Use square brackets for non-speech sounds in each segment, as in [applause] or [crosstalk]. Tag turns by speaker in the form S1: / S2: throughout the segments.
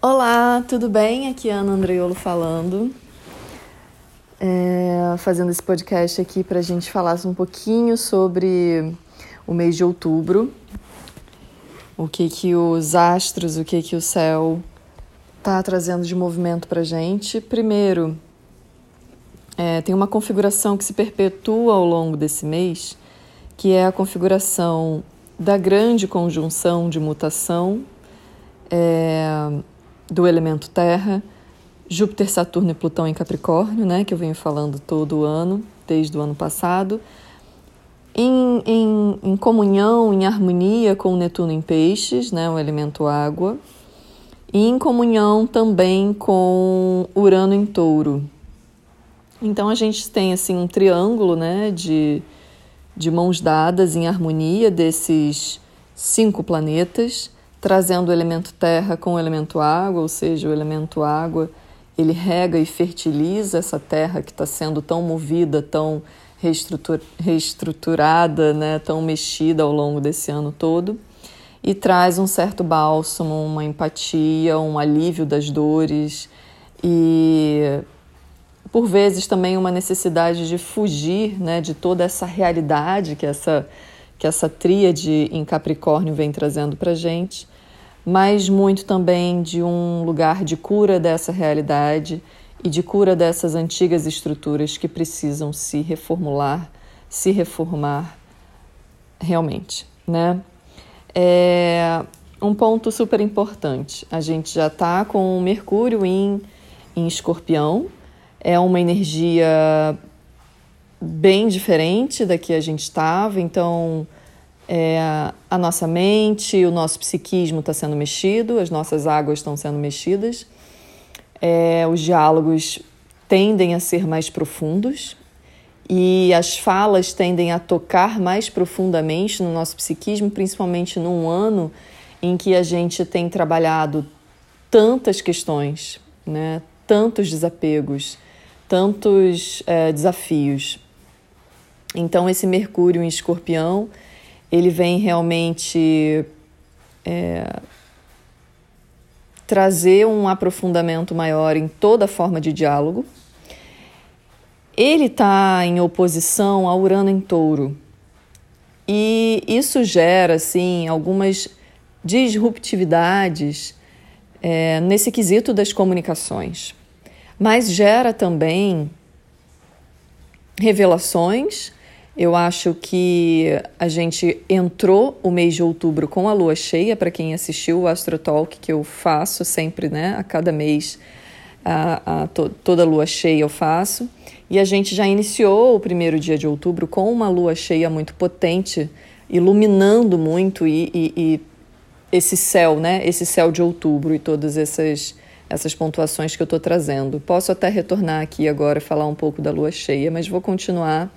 S1: Olá, tudo bem? Aqui é Ana Andreiolo falando. É, fazendo esse podcast aqui para a gente falar um pouquinho sobre o mês de outubro, o que que os astros, o que que o céu está trazendo de movimento para gente. Primeiro, é, tem uma configuração que se perpetua ao longo desse mês, que é a configuração da grande conjunção de mutação é, do elemento Terra, Júpiter, Saturno e Plutão em Capricórnio, né, que eu venho falando todo ano, desde o ano passado, em, em, em comunhão, em harmonia com Netuno em Peixes, né, o elemento água, e em comunhão também com Urano em Touro. Então a gente tem assim um triângulo, né, de, de mãos dadas em harmonia desses cinco planetas trazendo o elemento terra com o elemento água, ou seja, o elemento água ele rega e fertiliza essa terra que está sendo tão movida, tão reestruturada, né, tão mexida ao longo desse ano todo, e traz um certo bálsamo, uma empatia, um alívio das dores e por vezes também uma necessidade de fugir né, de toda essa realidade que essa que essa tríade em Capricórnio vem trazendo para gente, mas muito também de um lugar de cura dessa realidade e de cura dessas antigas estruturas que precisam se reformular, se reformar realmente, né? É um ponto super importante. A gente já está com Mercúrio em, em Escorpião, é uma energia bem diferente da que a gente estava, então é, a nossa mente, o nosso psiquismo está sendo mexido, as nossas águas estão sendo mexidas, é, os diálogos tendem a ser mais profundos e as falas tendem a tocar mais profundamente no nosso psiquismo, principalmente num ano em que a gente tem trabalhado tantas questões, né, tantos desapegos, tantos é, desafios. Então, esse Mercúrio em Escorpião, ele vem realmente é, trazer um aprofundamento maior em toda forma de diálogo. Ele está em oposição a Urano em Touro. E isso gera, assim, algumas disruptividades é, nesse quesito das comunicações. Mas gera também revelações eu acho que a gente entrou o mês de outubro com a lua cheia, para quem assistiu o Astro Talk, que eu faço sempre, né? A cada mês, a, a to, toda lua cheia eu faço. E a gente já iniciou o primeiro dia de outubro com uma lua cheia muito potente, iluminando muito e, e, e esse céu, né? Esse céu de outubro e todas essas essas pontuações que eu estou trazendo. Posso até retornar aqui agora falar um pouco da lua cheia, mas vou continuar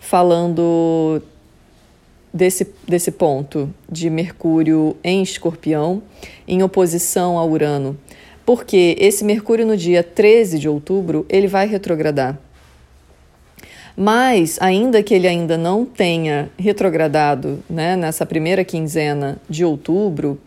S1: falando desse, desse ponto de Mercúrio em Escorpião, em oposição a Urano. Porque esse Mercúrio no dia 13 de outubro, ele vai retrogradar. Mas, ainda que ele ainda não tenha retrogradado né, nessa primeira quinzena de outubro,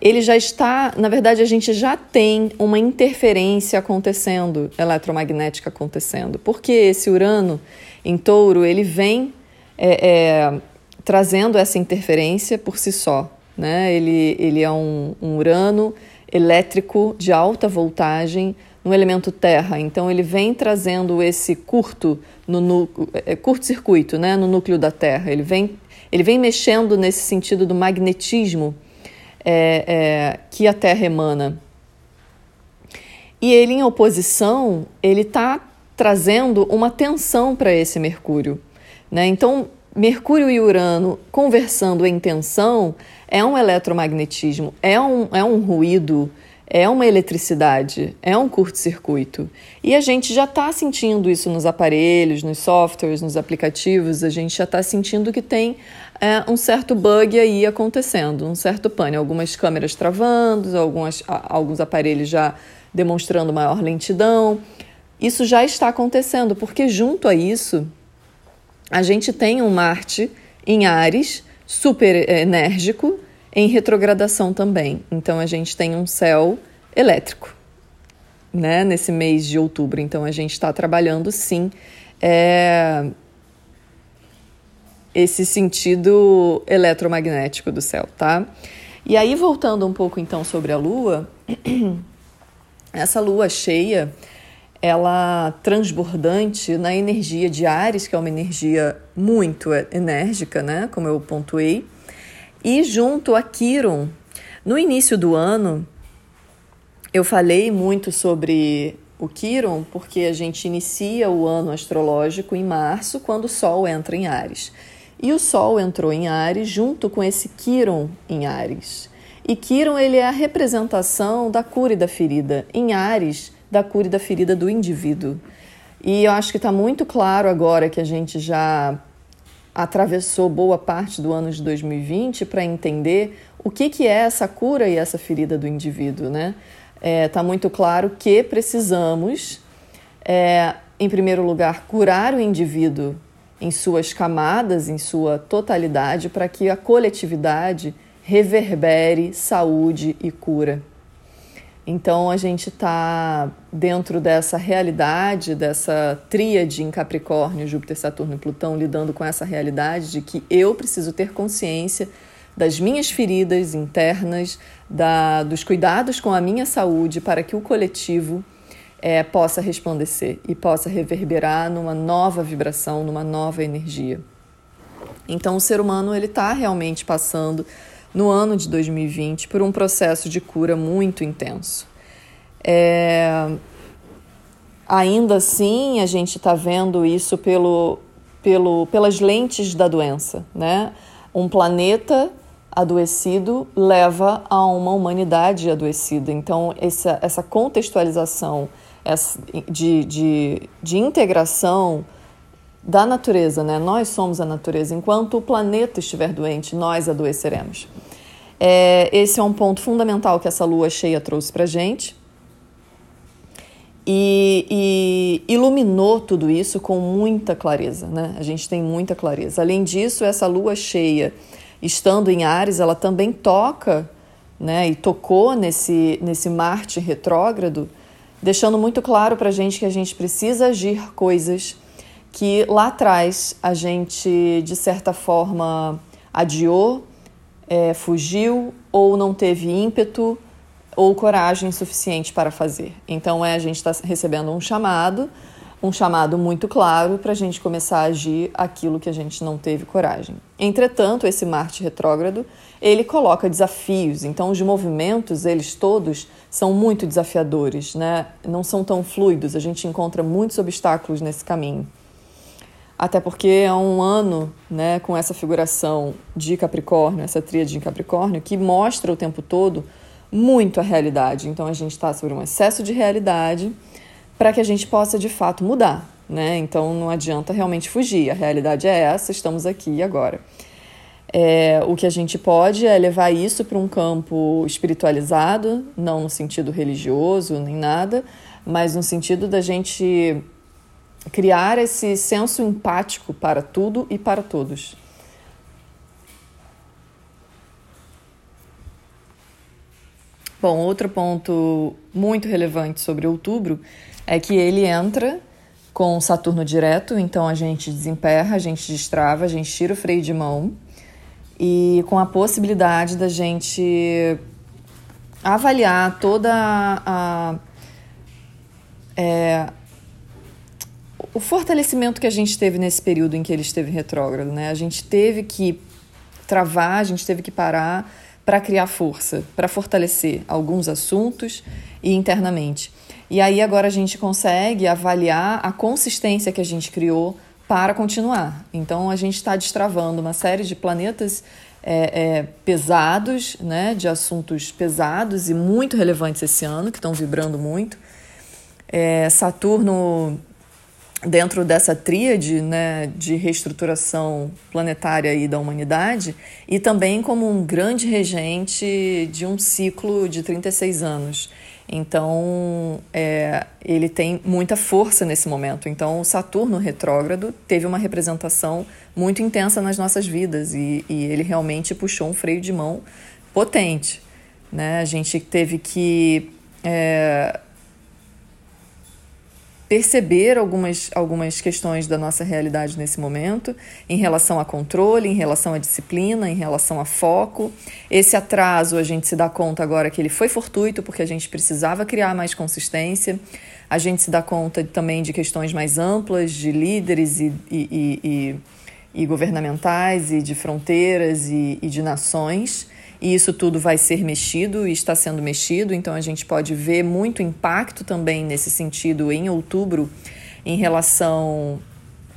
S1: ele já está, na verdade, a gente já tem uma interferência acontecendo, eletromagnética acontecendo. Porque esse Urano em touro, ele vem é, é, trazendo essa interferência por si só. Né? Ele, ele é um, um Urano elétrico de alta voltagem no elemento terra. Então ele vem trazendo esse curto no, é, curto-circuito, né, no núcleo da Terra. Ele vem ele vem mexendo nesse sentido do magnetismo é, é, que a Terra emana. E ele em oposição, ele está trazendo uma tensão para esse Mercúrio. Né? Então, Mercúrio e Urano conversando em tensão é um eletromagnetismo, é um, é um ruído, é uma eletricidade, é um curto-circuito. E a gente já está sentindo isso nos aparelhos, nos softwares, nos aplicativos, a gente já está sentindo que tem é, um certo bug aí acontecendo, um certo pane. Algumas câmeras travando, algumas, alguns aparelhos já demonstrando maior lentidão. Isso já está acontecendo, porque junto a isso, a gente tem um Marte em Ares, super enérgico, em retrogradação também. Então a gente tem um céu elétrico, né? Nesse mês de outubro. Então a gente está trabalhando sim é, esse sentido eletromagnético do céu, tá? E aí voltando um pouco então sobre a Lua, [clears throat] essa Lua cheia ela transbordante na energia de Ares, que é uma energia muito enérgica, né, como eu pontuei, e junto a Quiron. No início do ano, eu falei muito sobre o Quiron, porque a gente inicia o ano astrológico em março, quando o Sol entra em Ares. E o Sol entrou em Ares junto com esse Quiron em Ares. E Quiron ele é a representação da cura e da ferida. Em Ares, da cura e da ferida do indivíduo. E eu acho que está muito claro agora que a gente já atravessou boa parte do ano de 2020 para entender o que, que é essa cura e essa ferida do indivíduo, né? Está é, muito claro que precisamos, é, em primeiro lugar, curar o indivíduo em suas camadas, em sua totalidade, para que a coletividade reverbere saúde e cura. Então a gente está dentro dessa realidade, dessa tríade em Capricórnio, Júpiter, Saturno e Plutão, lidando com essa realidade de que eu preciso ter consciência das minhas feridas internas, da, dos cuidados com a minha saúde para que o coletivo é, possa resplandecer e possa reverberar numa nova vibração, numa nova energia. Então o ser humano ele está realmente passando no ano de 2020 por um processo de cura muito intenso. É... Ainda assim, a gente está vendo isso pelo, pelo, pelas lentes da doença. Né? Um planeta adoecido leva a uma humanidade adoecida. Então, essa, essa contextualização de, de, de integração da natureza, né? Nós somos a natureza. Enquanto o planeta estiver doente, nós adoeceremos. É, esse é um ponto fundamental que essa lua cheia trouxe para gente. E, e, iluminou tudo isso com muita clareza, né? A gente tem muita clareza. Além disso, essa lua cheia, estando em Ares, ela também toca, né? E tocou nesse, nesse Marte retrógrado, deixando muito claro para a gente que a gente precisa agir coisas que lá atrás a gente, de certa forma, adiou é, fugiu ou não teve ímpeto ou coragem suficiente para fazer. Então é a gente está recebendo um chamado, um chamado muito claro para a gente começar a agir aquilo que a gente não teve coragem. Entretanto, esse Marte retrógrado ele coloca desafios. Então os movimentos eles todos são muito desafiadores, né? Não são tão fluidos. A gente encontra muitos obstáculos nesse caminho até porque é um ano né, com essa figuração de Capricórnio, essa tríade em Capricórnio, que mostra o tempo todo muito a realidade. Então a gente está sobre um excesso de realidade para que a gente possa de fato mudar. Né? Então não adianta realmente fugir, a realidade é essa, estamos aqui e agora. É, o que a gente pode é levar isso para um campo espiritualizado, não no sentido religioso nem nada, mas no sentido da gente criar esse senso empático para tudo e para todos. Bom, outro ponto muito relevante sobre outubro é que ele entra com Saturno direto, então a gente desemperra, a gente destrava, a gente tira o freio de mão e com a possibilidade da gente avaliar toda a, é, o fortalecimento que a gente teve nesse período em que ele esteve retrógrado, né? A gente teve que travar, a gente teve que parar para criar força, para fortalecer alguns assuntos e internamente. E aí agora a gente consegue avaliar a consistência que a gente criou para continuar. Então a gente está destravando uma série de planetas é, é, pesados, né, de assuntos pesados e muito relevantes esse ano, que estão vibrando muito. É, Saturno dentro dessa tríade né, de reestruturação planetária aí da humanidade e também como um grande regente de um ciclo de 36 anos. Então, é, ele tem muita força nesse momento. Então, o Saturno retrógrado teve uma representação muito intensa nas nossas vidas e, e ele realmente puxou um freio de mão potente. Né? A gente teve que é, perceber algumas, algumas questões da nossa realidade nesse momento, em relação a controle, em relação à disciplina, em relação a foco. Esse atraso, a gente se dá conta agora que ele foi fortuito, porque a gente precisava criar mais consistência. A gente se dá conta também de questões mais amplas, de líderes e, e, e, e governamentais, e de fronteiras e, e de nações e isso tudo vai ser mexido e está sendo mexido, então a gente pode ver muito impacto também nesse sentido em outubro em relação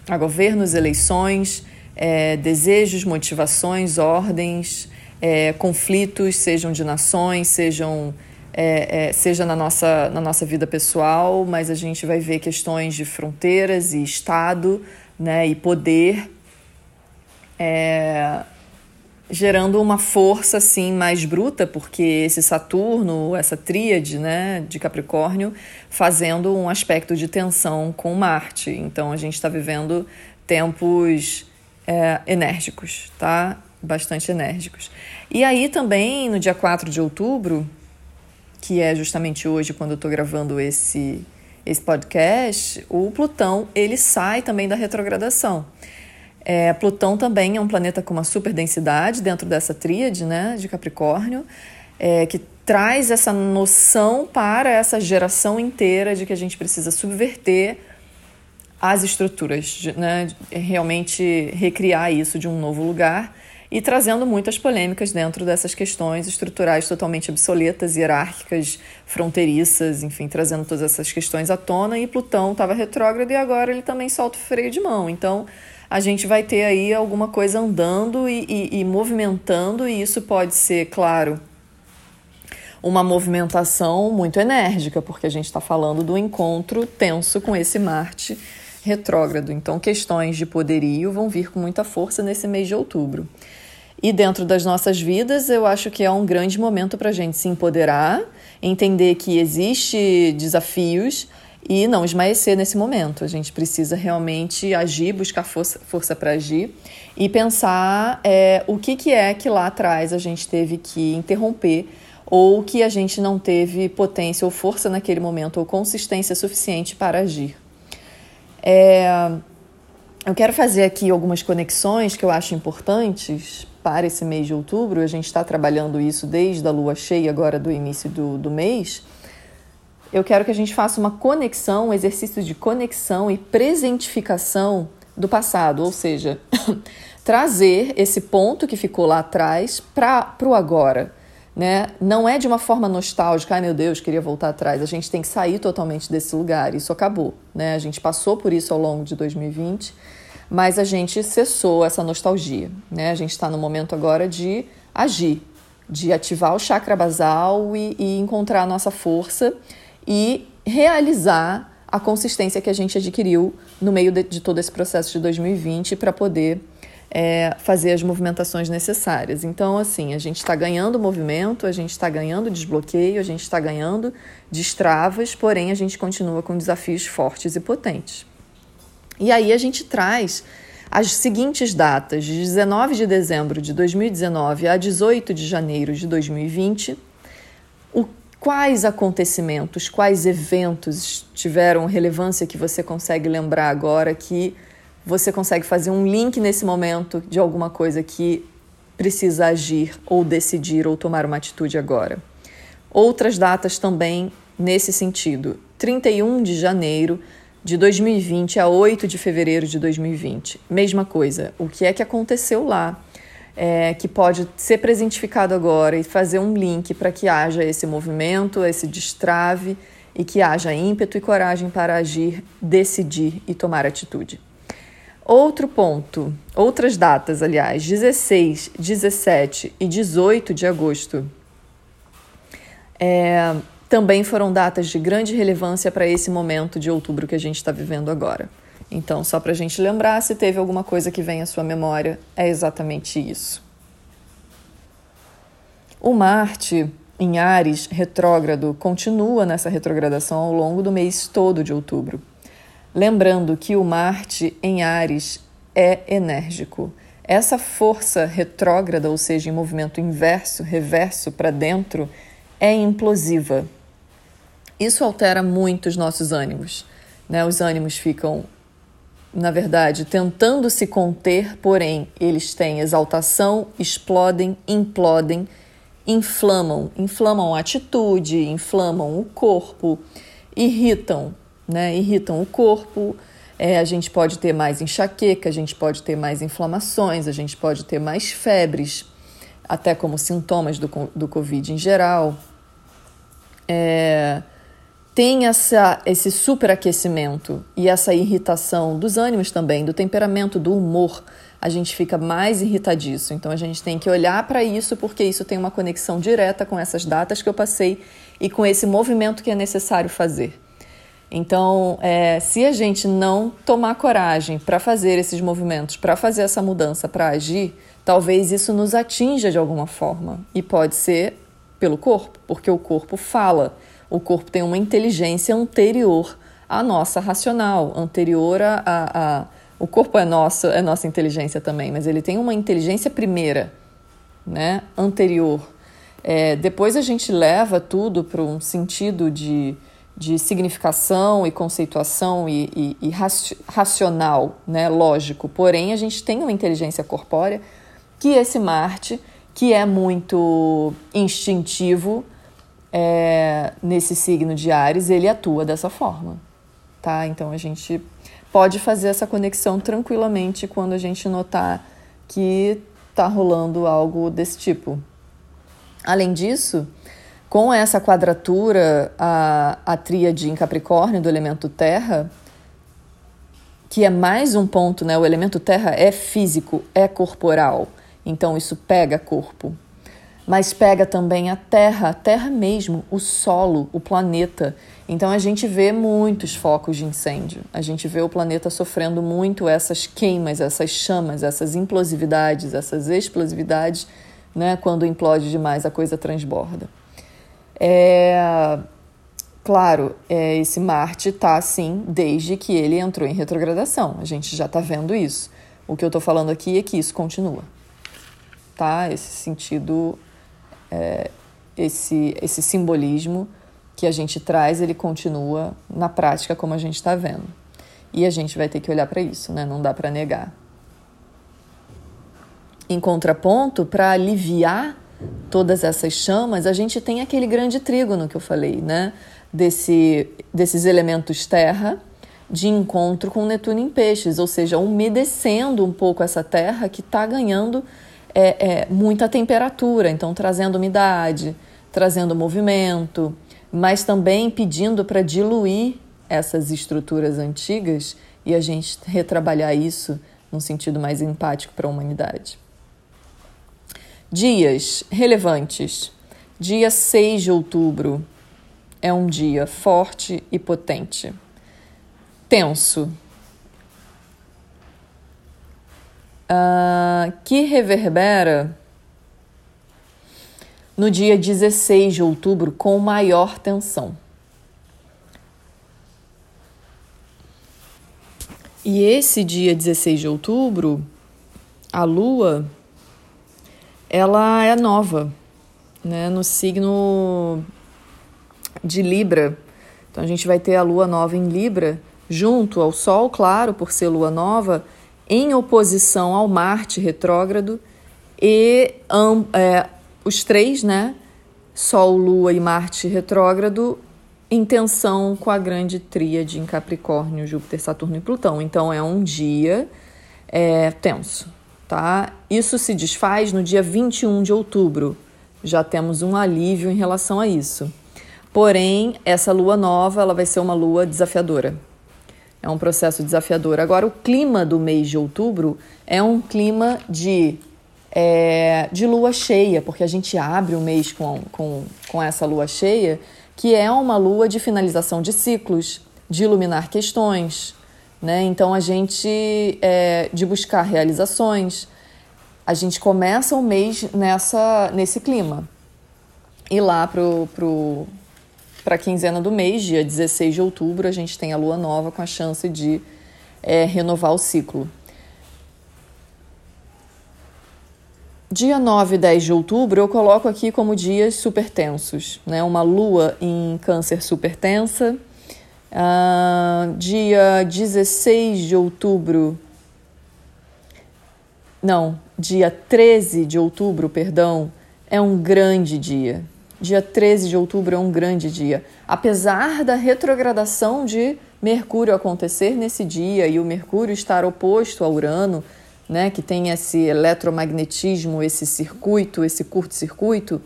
S1: a governos, eleições, é, desejos, motivações, ordens, é, conflitos, sejam de nações, sejam é, é, seja na nossa, na nossa vida pessoal, mas a gente vai ver questões de fronteiras e Estado né, e poder. Gerando uma força assim mais bruta, porque esse Saturno, essa tríade, né, de Capricórnio, fazendo um aspecto de tensão com Marte. Então a gente está vivendo tempos é, enérgicos, tá? Bastante enérgicos. E aí também no dia 4 de outubro, que é justamente hoje quando eu estou gravando esse esse podcast, o Plutão ele sai também da retrogradação. É, Plutão também é um planeta com uma super densidade dentro dessa tríade né, de Capricórnio, é, que traz essa noção para essa geração inteira de que a gente precisa subverter as estruturas, né, realmente recriar isso de um novo lugar e trazendo muitas polêmicas dentro dessas questões estruturais totalmente obsoletas, hierárquicas, fronteiriças, enfim, trazendo todas essas questões à tona. E Plutão estava retrógrado e agora ele também solta o freio de mão. Então, a gente vai ter aí alguma coisa andando e, e, e movimentando, e isso pode ser, claro, uma movimentação muito enérgica, porque a gente está falando do encontro tenso com esse Marte retrógrado. Então, questões de poderio vão vir com muita força nesse mês de outubro. E dentro das nossas vidas, eu acho que é um grande momento para a gente se empoderar, entender que existe desafios, e não esmaecer nesse momento. A gente precisa realmente agir, buscar força, força para agir e pensar é, o que, que é que lá atrás a gente teve que interromper ou que a gente não teve potência ou força naquele momento ou consistência suficiente para agir. É, eu quero fazer aqui algumas conexões que eu acho importantes para esse mês de outubro. A gente está trabalhando isso desde a lua cheia, agora do início do, do mês eu quero que a gente faça uma conexão, um exercício de conexão e presentificação do passado, ou seja, [laughs] trazer esse ponto que ficou lá atrás para o agora. Né? Não é de uma forma nostálgica, ai meu Deus, queria voltar atrás. A gente tem que sair totalmente desse lugar, isso acabou. Né? A gente passou por isso ao longo de 2020, mas a gente cessou essa nostalgia. Né? A gente está no momento agora de agir, de ativar o chakra basal e, e encontrar a nossa força e realizar a consistência que a gente adquiriu no meio de, de todo esse processo de 2020 para poder é, fazer as movimentações necessárias. Então, assim, a gente está ganhando movimento, a gente está ganhando desbloqueio, a gente está ganhando destravas, porém a gente continua com desafios fortes e potentes. E aí a gente traz as seguintes datas, de 19 de dezembro de 2019 a 18 de janeiro de 2020, o Quais acontecimentos, quais eventos tiveram relevância que você consegue lembrar agora que você consegue fazer um link nesse momento de alguma coisa que precisa agir ou decidir ou tomar uma atitude agora? Outras datas também nesse sentido. 31 de janeiro de 2020 a 8 de fevereiro de 2020. Mesma coisa. O que é que aconteceu lá? É, que pode ser presentificado agora e fazer um link para que haja esse movimento, esse destrave e que haja ímpeto e coragem para agir, decidir e tomar atitude. Outro ponto, outras datas, aliás, 16, 17 e 18 de agosto, é, também foram datas de grande relevância para esse momento de outubro que a gente está vivendo agora. Então, só para a gente lembrar, se teve alguma coisa que vem à sua memória, é exatamente isso. O Marte em Ares retrógrado continua nessa retrogradação ao longo do mês todo de outubro. Lembrando que o Marte em Ares é enérgico. Essa força retrógrada, ou seja, em movimento inverso, reverso para dentro, é implosiva. Isso altera muito os nossos ânimos. Né? Os ânimos ficam, na verdade, tentando se conter, porém, eles têm exaltação, explodem, implodem, inflamam. Inflamam a atitude, inflamam o corpo, irritam, né? irritam o corpo. É, a gente pode ter mais enxaqueca, a gente pode ter mais inflamações, a gente pode ter mais febres, até como sintomas do, do Covid em geral. É, tem essa, esse superaquecimento e essa irritação dos ânimos também, do temperamento, do humor, a gente fica mais irritadiço. Então a gente tem que olhar para isso porque isso tem uma conexão direta com essas datas que eu passei e com esse movimento que é necessário fazer. Então, é, se a gente não tomar coragem para fazer esses movimentos, para fazer essa mudança, para agir, talvez isso nos atinja de alguma forma. E pode ser pelo corpo, porque o corpo fala. O corpo tem uma inteligência anterior à nossa racional, anterior a, a, a o corpo é nosso, é nossa inteligência também, mas ele tem uma inteligência primeira, né, anterior. É, depois a gente leva tudo para um sentido de, de significação e conceituação e, e, e racional, né, lógico. Porém, a gente tem uma inteligência corpórea que esse Marte, que é muito instintivo, é, nesse signo de Ares, ele atua dessa forma, tá? Então a gente pode fazer essa conexão tranquilamente quando a gente notar que está rolando algo desse tipo. Além disso, com essa quadratura, a, a tríade em Capricórnio do elemento terra, que é mais um ponto, né? O elemento terra é físico, é corporal, então isso pega corpo mas pega também a Terra, a Terra mesmo, o solo, o planeta. Então a gente vê muitos focos de incêndio. A gente vê o planeta sofrendo muito essas queimas, essas chamas, essas implosividades, essas explosividades, né? Quando implode demais a coisa transborda. É claro, é, esse Marte está assim desde que ele entrou em retrogradação. A gente já está vendo isso. O que eu estou falando aqui é que isso continua, tá? Esse sentido é, esse, esse simbolismo que a gente traz, ele continua na prática como a gente está vendo. E a gente vai ter que olhar para isso, né? não dá para negar. Em contraponto, para aliviar todas essas chamas, a gente tem aquele grande trígono que eu falei, né? Desse, desses elementos terra de encontro com Netuno em peixes, ou seja, umedecendo um pouco essa terra que está ganhando é, é, muita temperatura, então trazendo umidade, trazendo movimento, mas também pedindo para diluir essas estruturas antigas e a gente retrabalhar isso num sentido mais empático para a humanidade. Dias relevantes. Dia 6 de outubro é um dia forte e potente. Tenso, uh, que reverbera no dia 16 de outubro com maior tensão. E esse dia 16 de outubro, a Lua, ela é nova, né, no signo de Libra. Então a gente vai ter a Lua nova em Libra, junto ao Sol, claro, por ser Lua nova, em oposição ao Marte retrógrado e um, é, os três, né? Sol, Lua e Marte retrógrado, em tensão com a grande tríade em Capricórnio, Júpiter, Saturno e Plutão. Então é um dia é, tenso, tá? Isso se desfaz no dia 21 de outubro. Já temos um alívio em relação a isso. Porém, essa lua nova ela vai ser uma lua desafiadora. É um processo desafiador. Agora, o clima do mês de outubro é um clima de, é, de lua cheia, porque a gente abre o mês com, com, com essa lua cheia, que é uma lua de finalização de ciclos, de iluminar questões. Né? Então, a gente, é, de buscar realizações, a gente começa o mês nessa, nesse clima. E lá pro, pro, para a quinzena do mês, dia 16 de outubro, a gente tem a lua nova com a chance de é, renovar o ciclo. Dia 9 e 10 de outubro eu coloco aqui como dias super tensos, né? Uma lua em câncer super tensa. Uh, dia 16 de outubro. Não, dia 13 de outubro, perdão, é um grande dia. Dia 13 de outubro é um grande dia. Apesar da retrogradação de Mercúrio acontecer nesse dia e o Mercúrio estar oposto a Urano, né, que tem esse eletromagnetismo, esse circuito, esse curto-circuito,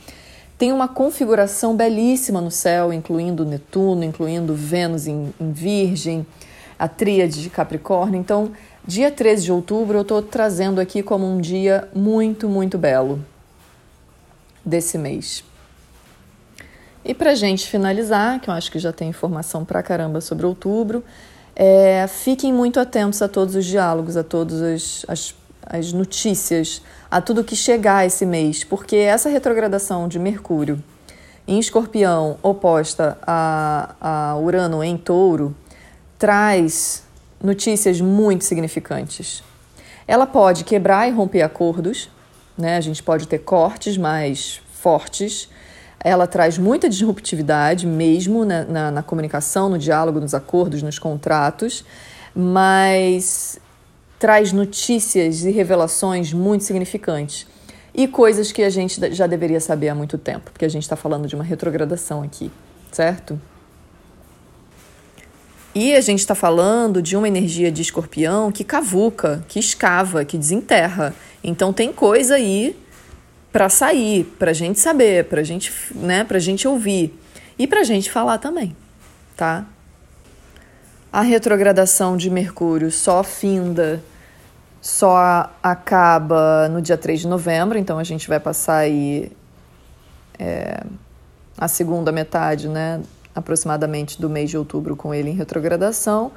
S1: tem uma configuração belíssima no céu, incluindo Netuno, incluindo Vênus em, em Virgem, a tríade de Capricórnio. Então, dia 13 de outubro eu estou trazendo aqui como um dia muito, muito belo desse mês. E para gente finalizar, que eu acho que já tem informação pra caramba sobre outubro, é, fiquem muito atentos a todos os diálogos, a todas as, as, as notícias, a tudo que chegar esse mês, porque essa retrogradação de Mercúrio em Escorpião, oposta a, a Urano em Touro, traz notícias muito significantes. Ela pode quebrar e romper acordos, né? a gente pode ter cortes mais fortes ela traz muita disruptividade mesmo na, na, na comunicação, no diálogo, nos acordos, nos contratos, mas traz notícias e revelações muito significantes e coisas que a gente já deveria saber há muito tempo, porque a gente está falando de uma retrogradação aqui, certo? E a gente está falando de uma energia de escorpião que cavuca, que escava, que desenterra. Então tem coisa aí para sair, para a gente saber, para gente, né, a gente ouvir e para a gente falar também, tá? A retrogradação de Mercúrio só finda, só acaba no dia 3 de novembro, então a gente vai passar aí é, a segunda metade, né, aproximadamente do mês de outubro com ele em retrogradação.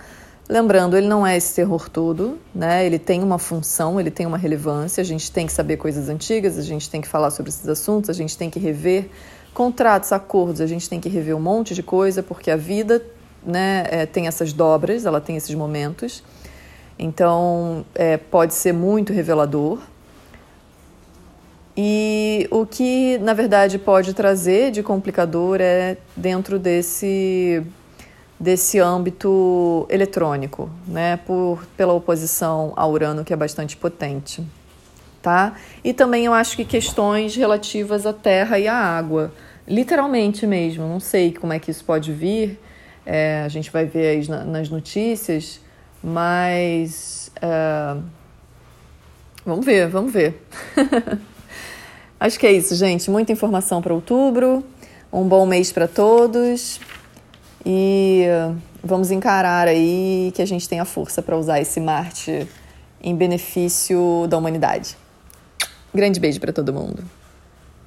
S1: Lembrando, ele não é esse terror todo, né? Ele tem uma função, ele tem uma relevância. A gente tem que saber coisas antigas, a gente tem que falar sobre esses assuntos, a gente tem que rever contratos, acordos, a gente tem que rever um monte de coisa, porque a vida, né, é, tem essas dobras, ela tem esses momentos. Então, é, pode ser muito revelador. E o que, na verdade, pode trazer de complicador é dentro desse desse âmbito eletrônico, né, por, pela oposição a Urano, que é bastante potente. Tá? E também eu acho que questões relativas à terra e à água, literalmente mesmo, não sei como é que isso pode vir, é, a gente vai ver aí nas notícias, mas é, vamos ver, vamos ver. [laughs] acho que é isso, gente. Muita informação para outubro. Um bom mês para todos. E vamos encarar aí que a gente tem a força para usar esse Marte em benefício da humanidade. Grande beijo para todo mundo.